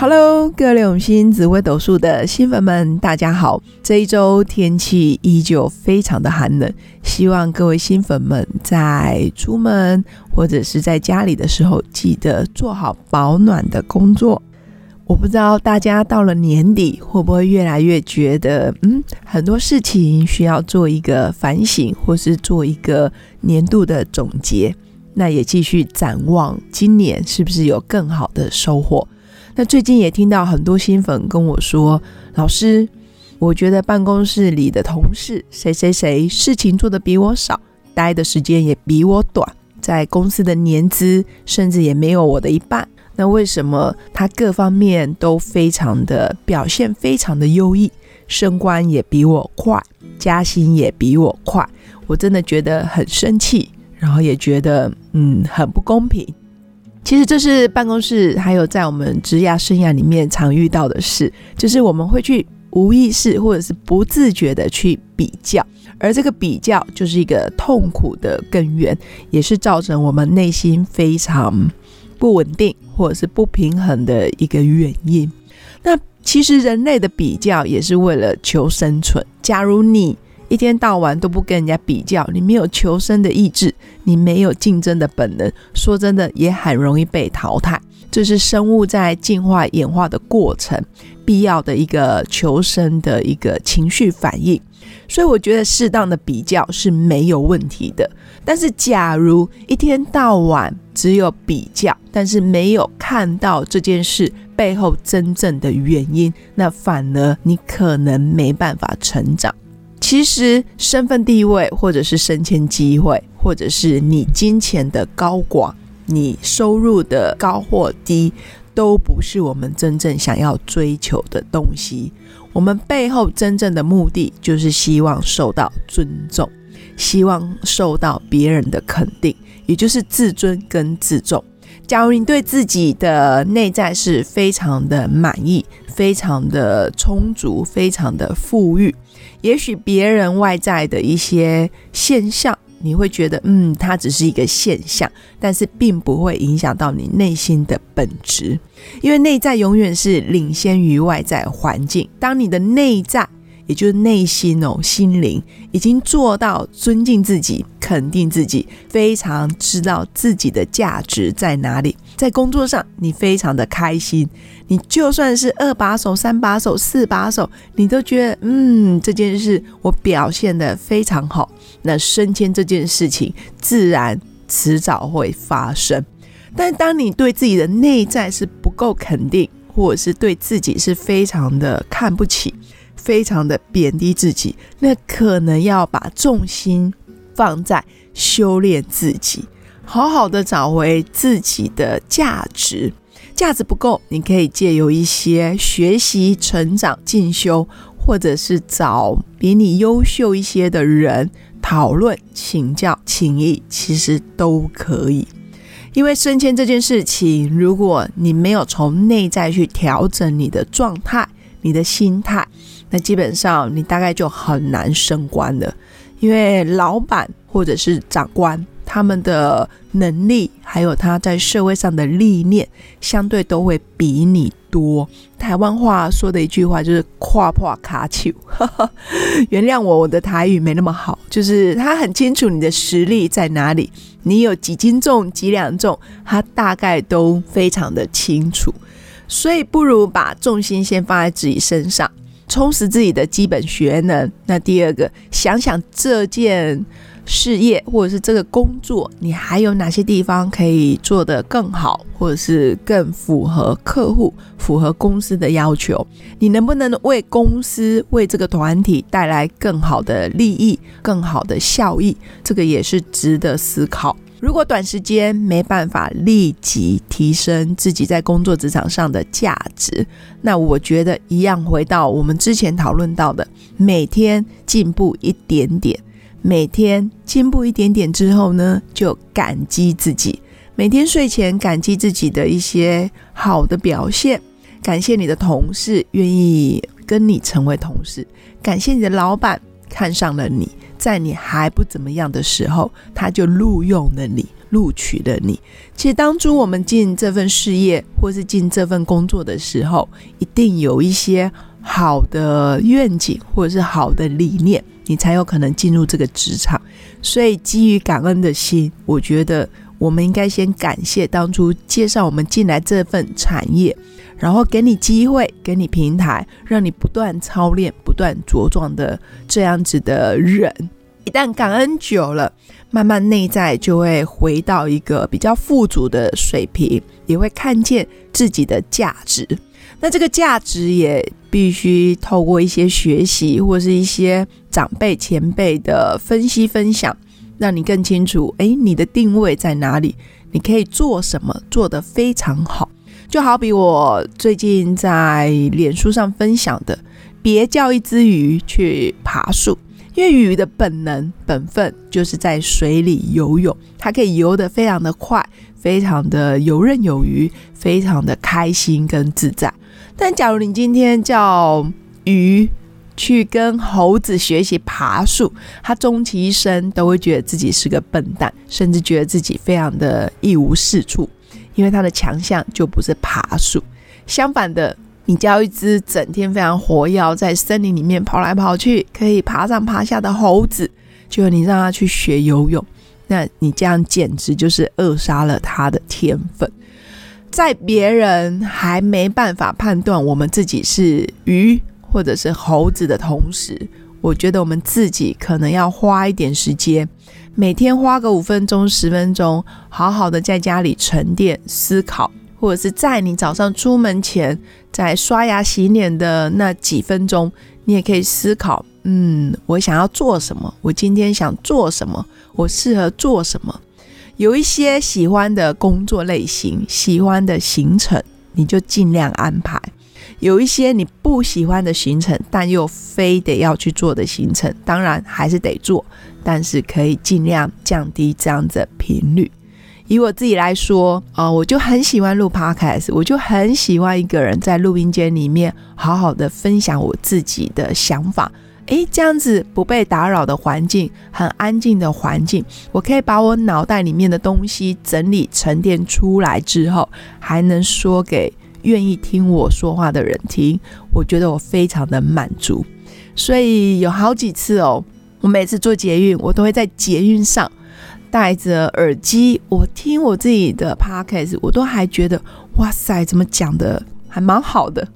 Hello，各位永新紫微斗数的新粉们，大家好！这一周天气依旧非常的寒冷，希望各位新粉们在出门或者是在家里的时候，记得做好保暖的工作。我不知道大家到了年底会不会越来越觉得，嗯，很多事情需要做一个反省，或是做一个年度的总结。那也继续展望今年是不是有更好的收获。那最近也听到很多新粉跟我说：“老师，我觉得办公室里的同事谁谁谁事情做的比我少，待的时间也比我短，在公司的年资甚至也没有我的一半。那为什么他各方面都非常的表现非常的优异，升官也比我快，加薪也比我快？我真的觉得很生气，然后也觉得嗯很不公平。”其实这是办公室还有在我们职涯生涯里面常遇到的事，就是我们会去无意识或者是不自觉的去比较，而这个比较就是一个痛苦的根源，也是造成我们内心非常不稳定或者是不平衡的一个原因。那其实人类的比较也是为了求生存。假如你一天到晚都不跟人家比较，你没有求生的意志，你没有竞争的本能，说真的也很容易被淘汰。这是生物在进化演化的过程必要的一个求生的一个情绪反应。所以我觉得适当的比较是没有问题的。但是假如一天到晚只有比较，但是没有看到这件事背后真正的原因，那反而你可能没办法成长。其实，身份地位，或者是升迁机会，或者是你金钱的高广，你收入的高或低，都不是我们真正想要追求的东西。我们背后真正的目的，就是希望受到尊重，希望受到别人的肯定，也就是自尊跟自重。假如你对自己的内在是非常的满意，非常的充足，非常的富裕。也许别人外在的一些现象，你会觉得，嗯，它只是一个现象，但是并不会影响到你内心的本质，因为内在永远是领先于外在环境。当你的内在。也就是内心哦，心灵已经做到尊敬自己、肯定自己，非常知道自己的价值在哪里。在工作上，你非常的开心，你就算是二把手、三把手、四把手，你都觉得嗯，这件事我表现的非常好。那升迁这件事情，自然迟早会发生。但当你对自己的内在是不够肯定，或者是对自己是非常的看不起。非常的贬低自己，那可能要把重心放在修炼自己，好好的找回自己的价值。价值不够，你可以借由一些学习、成长、进修，或者是找比你优秀一些的人讨论、请教、请益，其实都可以。因为升迁这件事情，如果你没有从内在去调整你的状态、你的心态。那基本上你大概就很难升官了，因为老板或者是长官，他们的能力还有他在社会上的历练，相对都会比你多。台湾话说的一句话就是“跨破卡丘”，原谅我，我的台语没那么好，就是他很清楚你的实力在哪里，你有几斤重、几两重，他大概都非常的清楚，所以不如把重心先放在自己身上。充实自己的基本学能。那第二个，想想这件事业或者是这个工作，你还有哪些地方可以做得更好，或者是更符合客户、符合公司的要求？你能不能为公司、为这个团体带来更好的利益、更好的效益？这个也是值得思考。如果短时间没办法立即提升自己在工作职场上的价值，那我觉得一样回到我们之前讨论到的，每天进步一点点，每天进步一点点之后呢，就感激自己。每天睡前感激自己的一些好的表现，感谢你的同事愿意跟你成为同事，感谢你的老板看上了你，在你还不怎么样的时候，他就录用了你，录取了你。其实当初我们进这份事业或是进这份工作的时候，一定有一些好的愿景或者是好的理念，你才有可能进入这个职场。所以基于感恩的心，我觉得。我们应该先感谢当初介绍我们进来这份产业，然后给你机会，给你平台，让你不断操练、不断茁壮的这样子的人。一旦感恩久了，慢慢内在就会回到一个比较富足的水平，也会看见自己的价值。那这个价值也必须透过一些学习，或是一些长辈前辈的分析分享。让你更清楚，哎，你的定位在哪里？你可以做什么，做得非常好。就好比我最近在脸书上分享的，别叫一只鱼去爬树，因为鱼的本能、本分就是在水里游泳，它可以游得非常的快，非常的游刃有余，非常的开心跟自在。但假如你今天叫鱼，去跟猴子学习爬树，他终其一生都会觉得自己是个笨蛋，甚至觉得自己非常的一无是处，因为他的强项就不是爬树。相反的，你教一只整天非常活跃，在森林里面跑来跑去，可以爬上爬下的猴子，就你让他去学游泳，那你这样简直就是扼杀了他的天分。在别人还没办法判断我们自己是鱼。或者是猴子的同时，我觉得我们自己可能要花一点时间，每天花个五分钟、十分钟，好好的在家里沉淀思考，或者是在你早上出门前，在刷牙洗脸的那几分钟，你也可以思考：嗯，我想要做什么？我今天想做什么？我适合做什么？有一些喜欢的工作类型、喜欢的行程，你就尽量安排。有一些你不喜欢的行程，但又非得要去做的行程，当然还是得做，但是可以尽量降低这样的频率。以我自己来说，啊，我就很喜欢录 podcast，我就很喜欢一个人在录音间里面好好的分享我自己的想法。诶，这样子不被打扰的环境，很安静的环境，我可以把我脑袋里面的东西整理沉淀出来之后，还能说给。愿意听我说话的人听，我觉得我非常的满足。所以有好几次哦，我每次做捷运，我都会在捷运上戴着耳机，我听我自己的 podcast，我都还觉得哇塞，怎么讲的还蛮好的，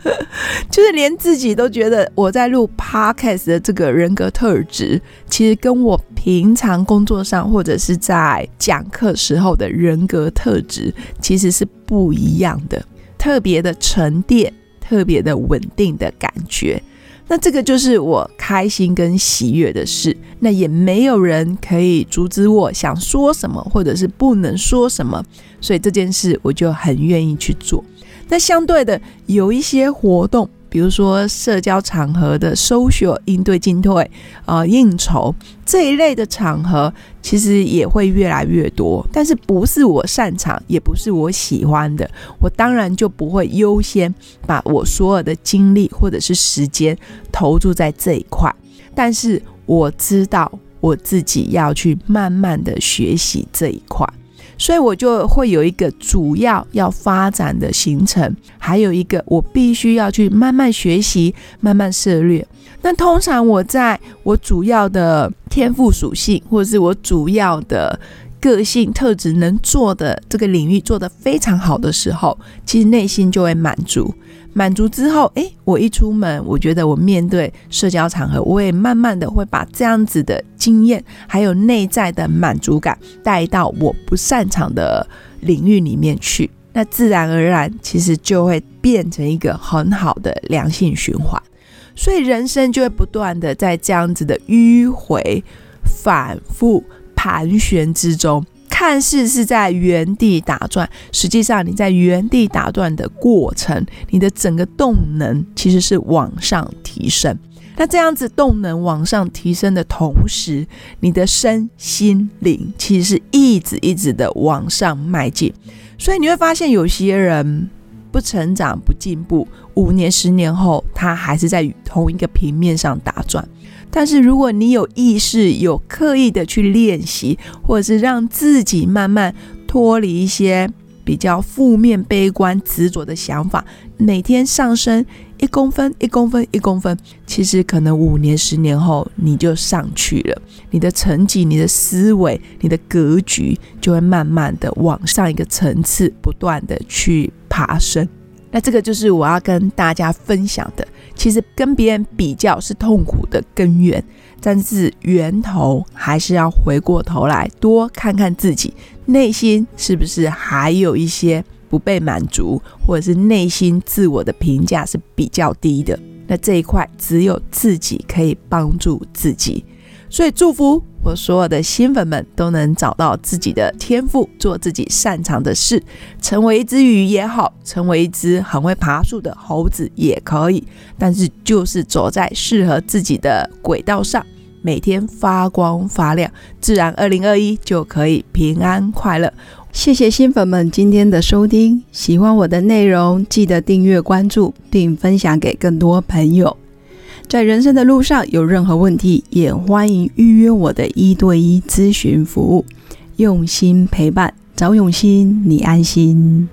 就是连自己都觉得我在录 podcast 的这个人格特质，其实跟我平常工作上或者是在讲课时候的人格特质其实是不一样的。特别的沉淀，特别的稳定的感觉，那这个就是我开心跟喜悦的事。那也没有人可以阻止我想说什么，或者是不能说什么，所以这件事我就很愿意去做。那相对的，有一些活动。比如说社交场合的 social 应对进退，呃，应酬这一类的场合，其实也会越来越多。但是不是我擅长，也不是我喜欢的，我当然就不会优先把我所有的精力或者是时间投注在这一块。但是我知道我自己要去慢慢的学习这一块。所以我就会有一个主要要发展的行程，还有一个我必须要去慢慢学习、慢慢涉略。那通常我在我主要的天赋属性，或者是我主要的个性特质能做的这个领域做得非常好的时候，其实内心就会满足。满足之后，诶，我一出门，我觉得我面对社交场合，我也慢慢的会把这样子的经验，还有内在的满足感带到我不擅长的领域里面去，那自然而然，其实就会变成一个很好的良性循环，所以人生就会不断的在这样子的迂回、反复、盘旋之中。看似是在原地打转，实际上你在原地打转的过程，你的整个动能其实是往上提升。那这样子动能往上提升的同时，你的身心灵其实是一直一直的往上迈进。所以你会发现，有些人不成长、不进步，五年、十年后，他还是在同一个平面上打转。但是如果你有意识、有刻意的去练习，或者是让自己慢慢脱离一些比较负面、悲观、执着的想法，每天上升一公分、一公分、一公分，其实可能五年、十年后你就上去了。你的成绩、你的思维、你的格局就会慢慢的往上一个层次，不断的去爬升。那这个就是我要跟大家分享的。其实跟别人比较是痛苦的根源，但是源头还是要回过头来多看看自己内心是不是还有一些不被满足，或者是内心自我的评价是比较低的。那这一块只有自己可以帮助自己。所以祝福我所有的新粉们都能找到自己的天赋，做自己擅长的事，成为一只鱼也好，成为一只很会爬树的猴子也可以。但是就是走在适合自己的轨道上，每天发光发亮，自然二零二一就可以平安快乐。谢谢新粉们今天的收听，喜欢我的内容，记得订阅关注并分享给更多朋友。在人生的路上有任何问题，也欢迎预约我的一对一咨询服务。用心陪伴，找永心，你安心。